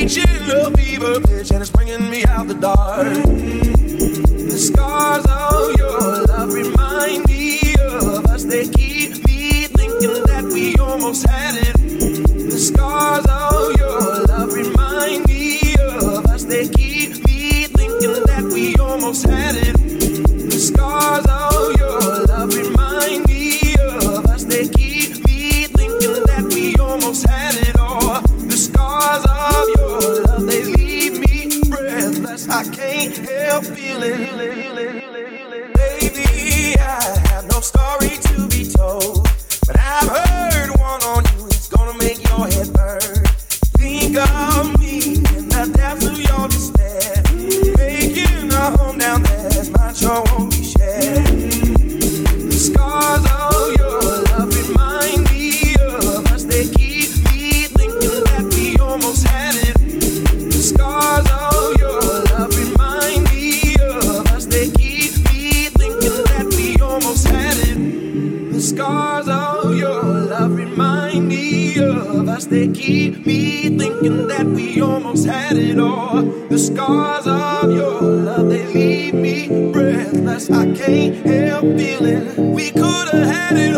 reaching a fever pitch, and it's bringing me out the dark. The scars of your love remind me of us. They keep me thinking that we almost had it. The scars of your love remind me of us. They keep me thinking that we almost had it. The scars of can't feeling. Baby, I have no story keep me thinking that we almost had it all. The scars of your love, they leave me breathless. I can't help feeling we could have had it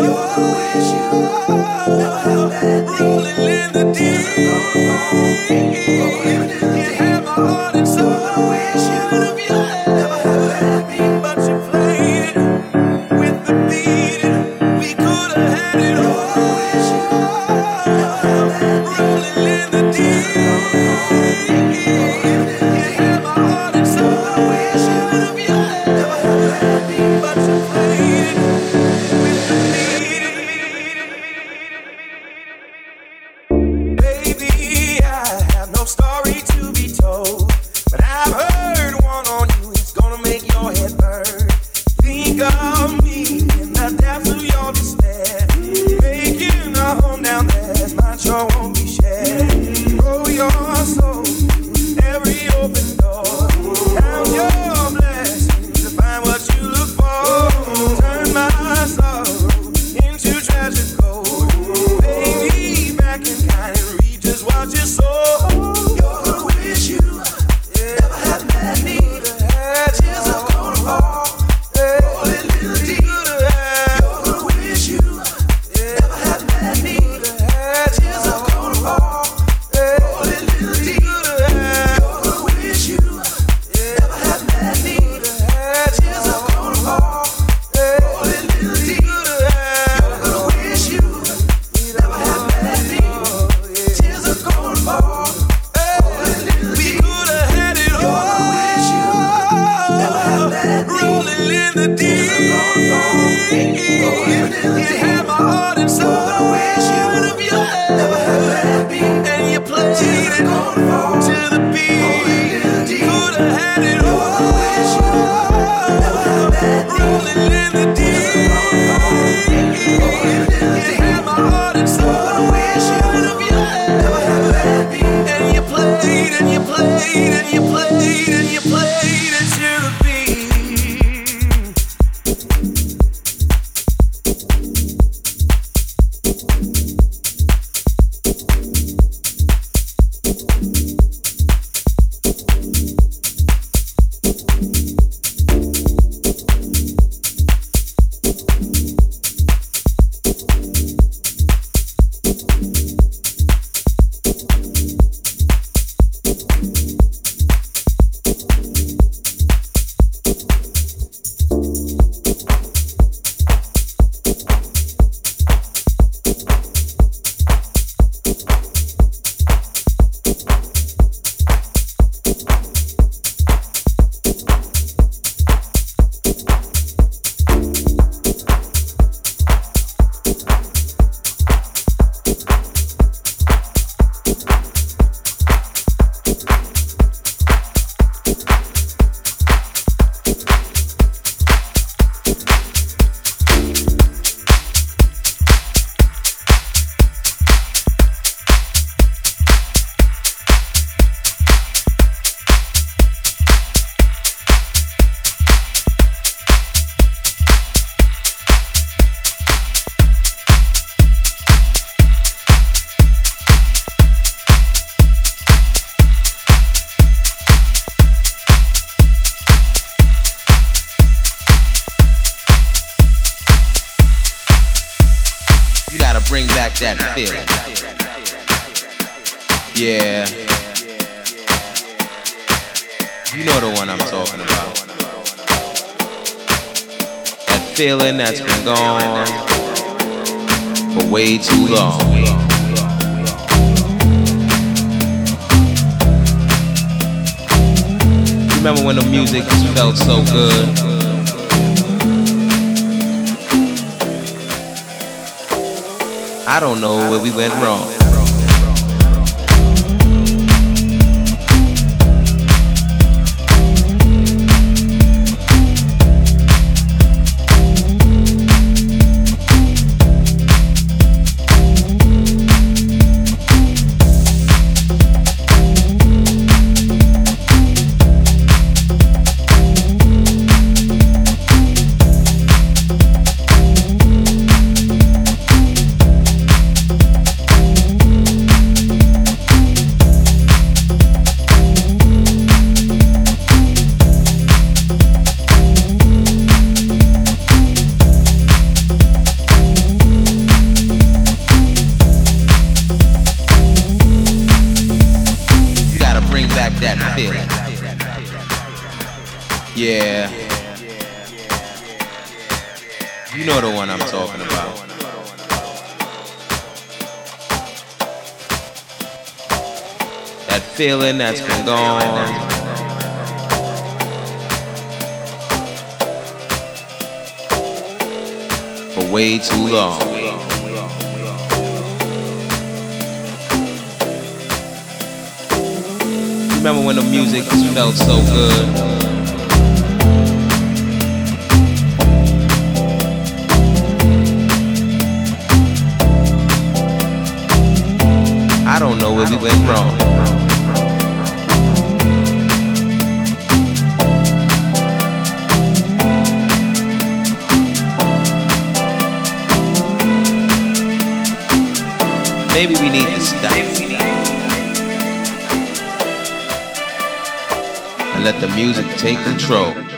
You know the one I'm talking about. That feeling that's been gone for way too long. Remember when the music felt so good? I don't know where we went wrong. Feeling that's been gone. For way too long. Remember when the music felt so good? I don't know where we went wrong. Maybe we need to stop. And let the music take control.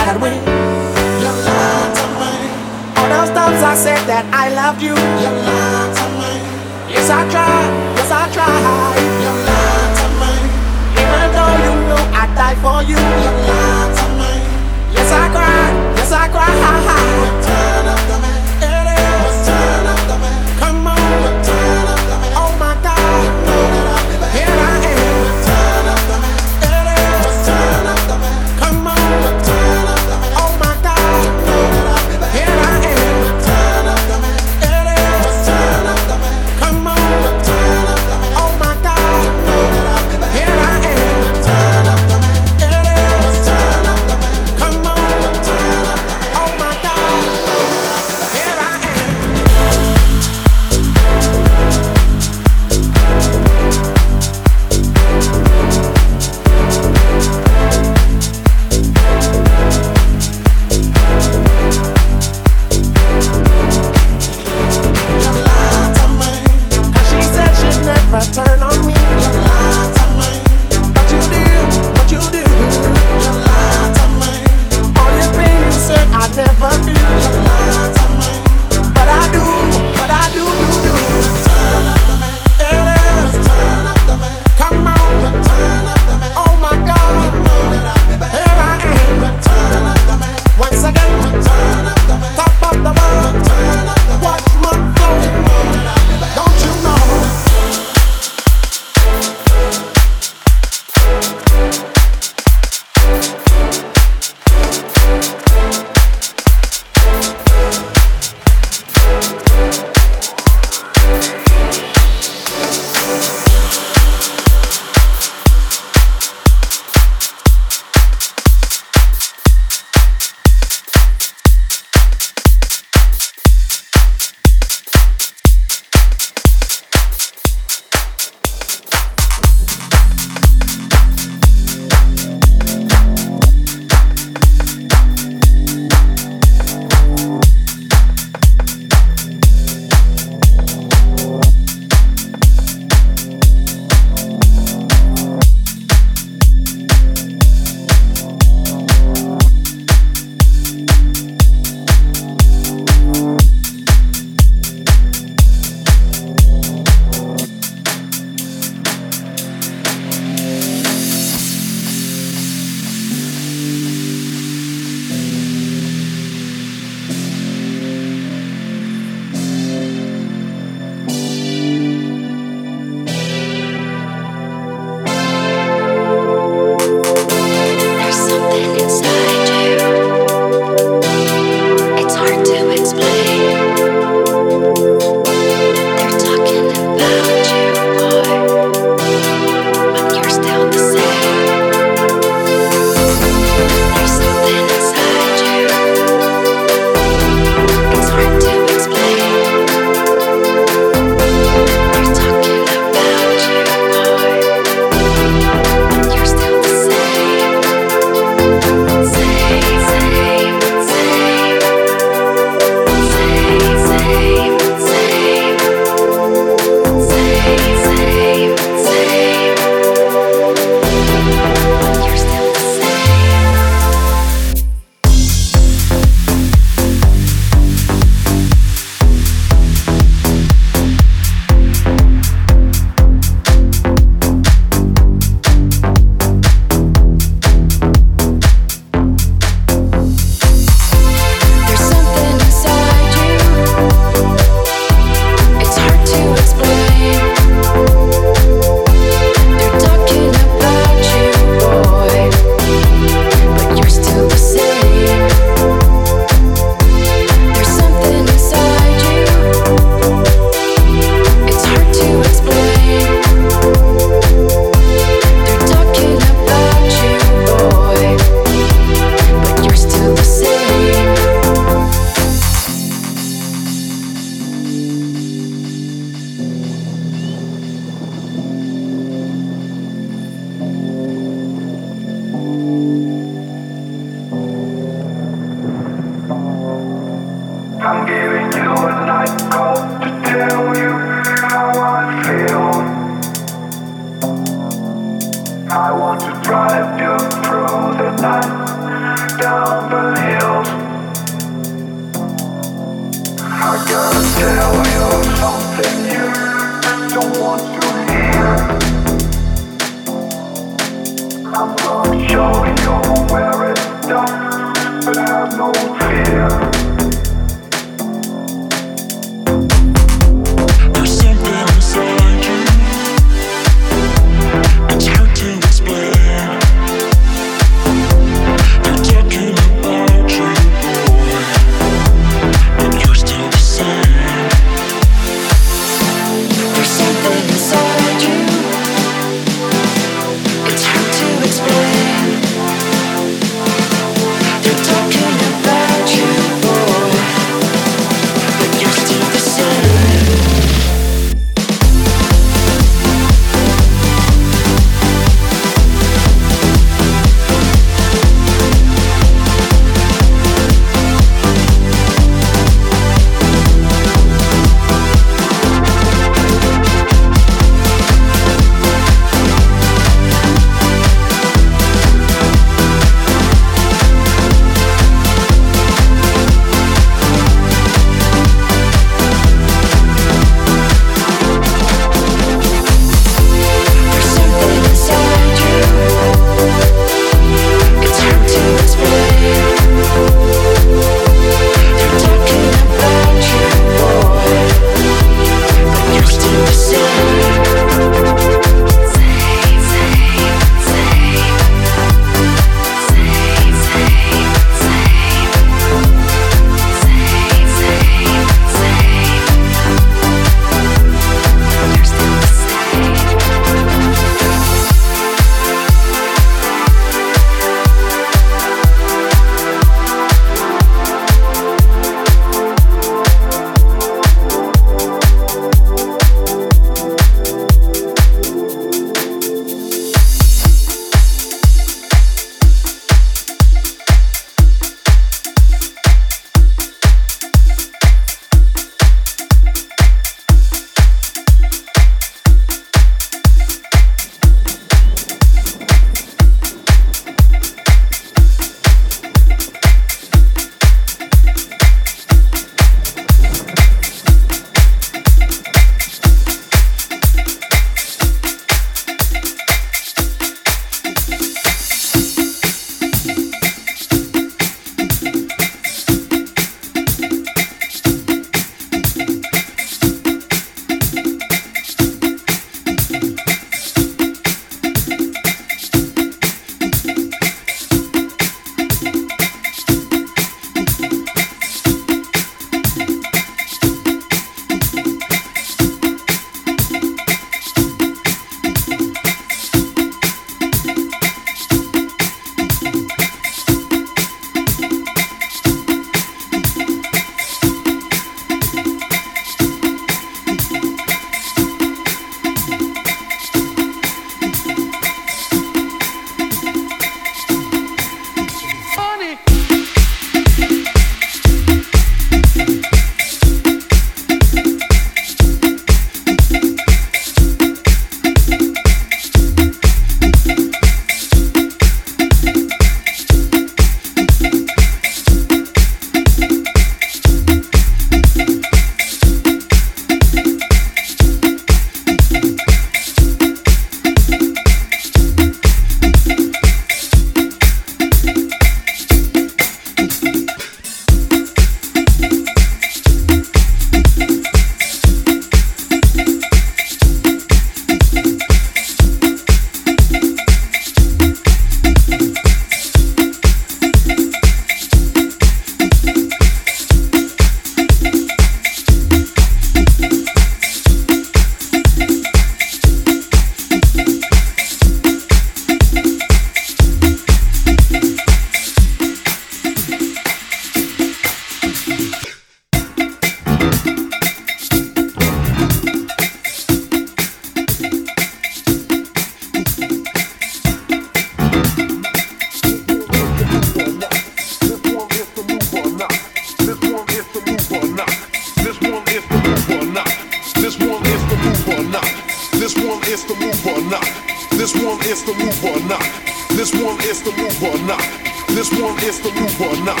Move or not. This one is the move or not.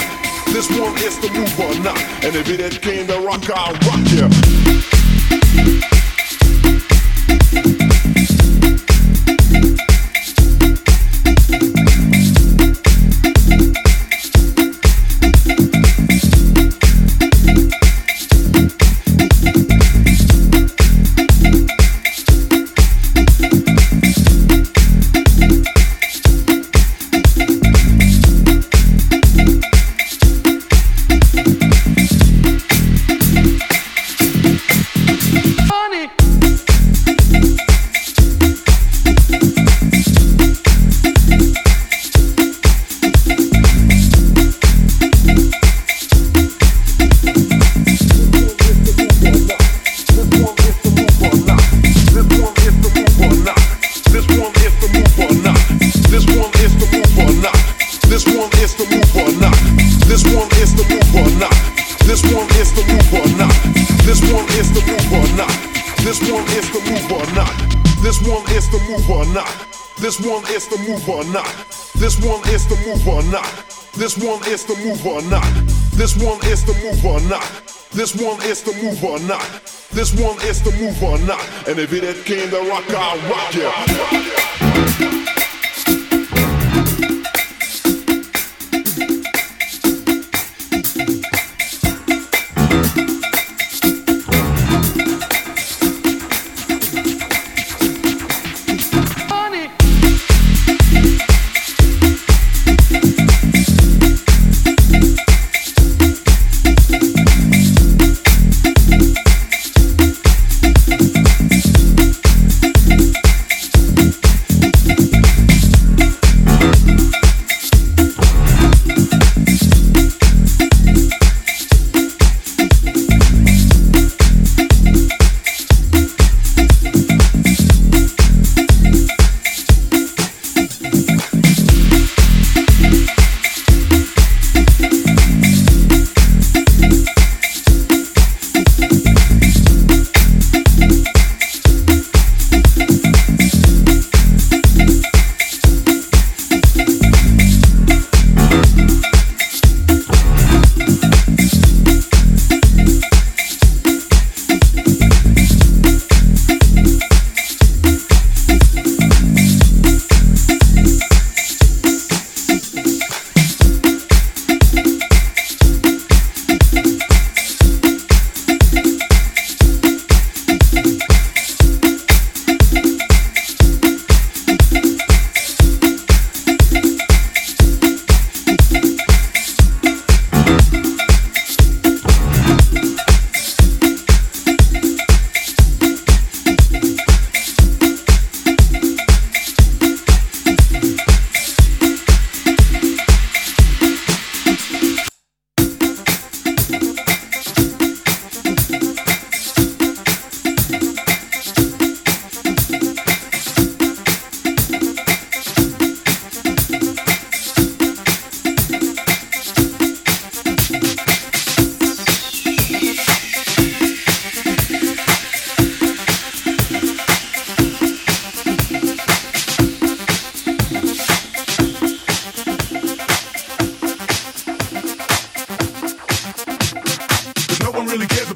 This one is the move or not. And if it ain't came to rock, I'll rock ya. Is the move or not. This one is the move or not. And if it ain't came to rock, I'll rock ya.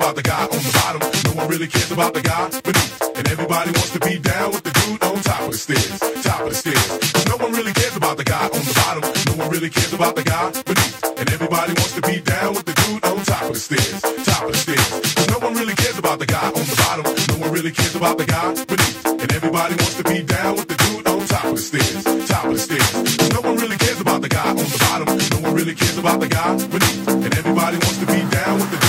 about the guy on the bottom. No one really cares about the guy beneath. And everybody wants to be down with the dude on top of the stairs. Top of the stairs. No one really cares about the guy on the bottom. No one really cares about the guy beneath. And everybody wants to be down with the dude on top of the stairs. Top of the stairs. No one really cares about the guy on the bottom. No one really cares about the guy beneath. And everybody wants to be down with the dude on top of the stairs. Top of the stairs. No one really cares about the guy on the bottom. No one really cares about the guy beneath. And everybody wants to be down with the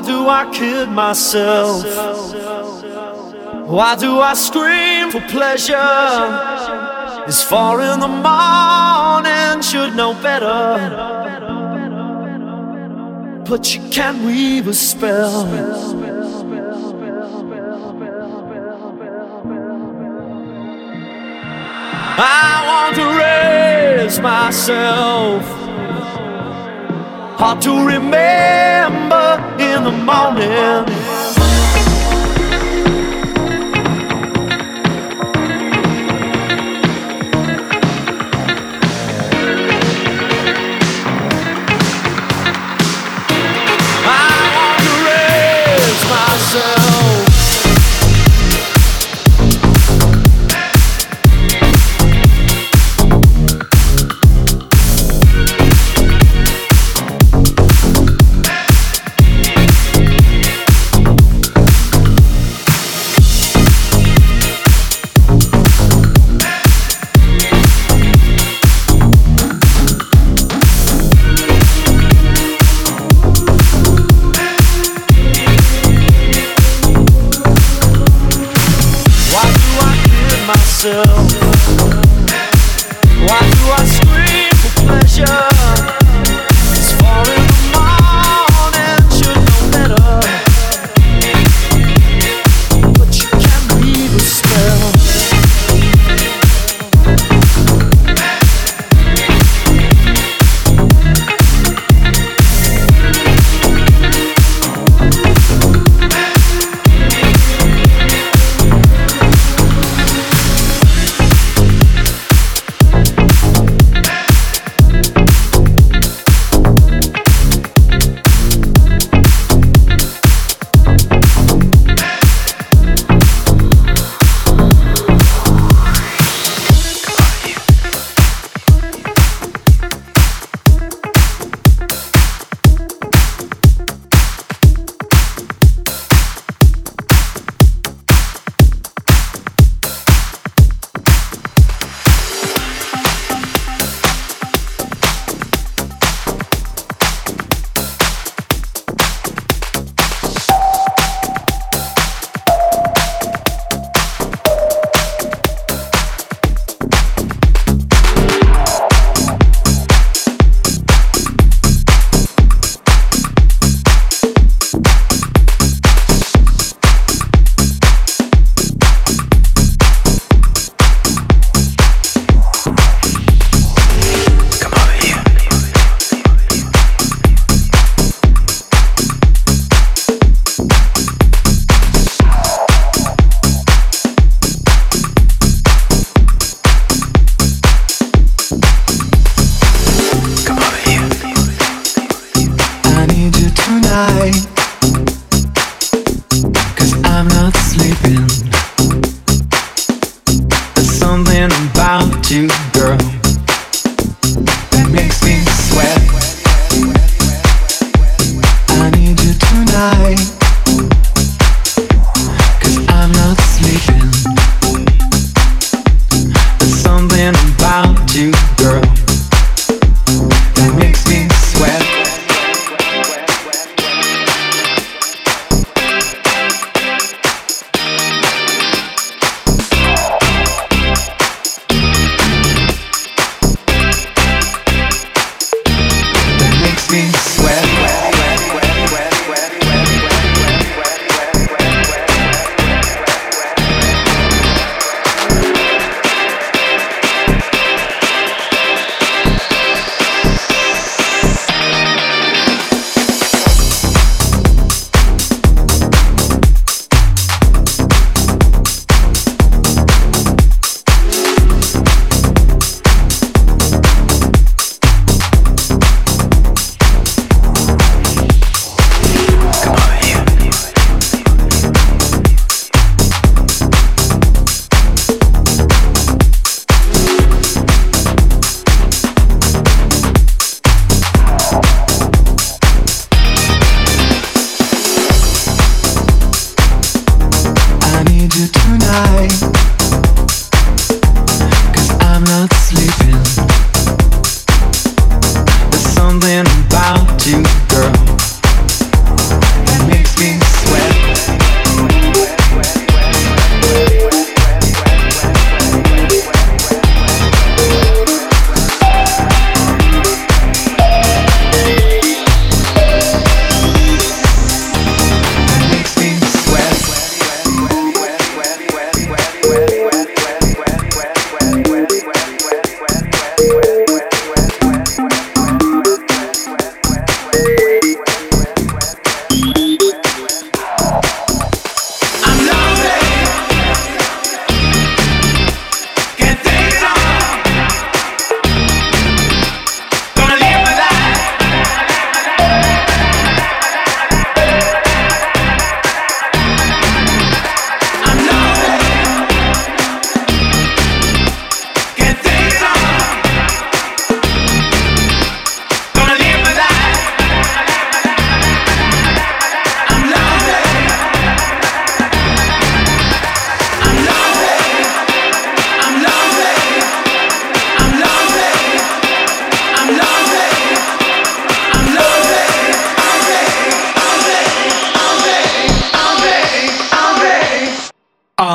Why do I kid myself? Why do I scream for pleasure? It's far in the morning, should know better. But you can't weave a spell. I want to raise myself hard to remember the morning. myself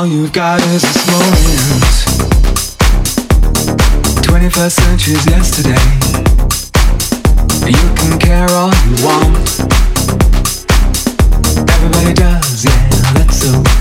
All you've got is this moment. 21st century's yesterday. You can care all you want. Everybody does.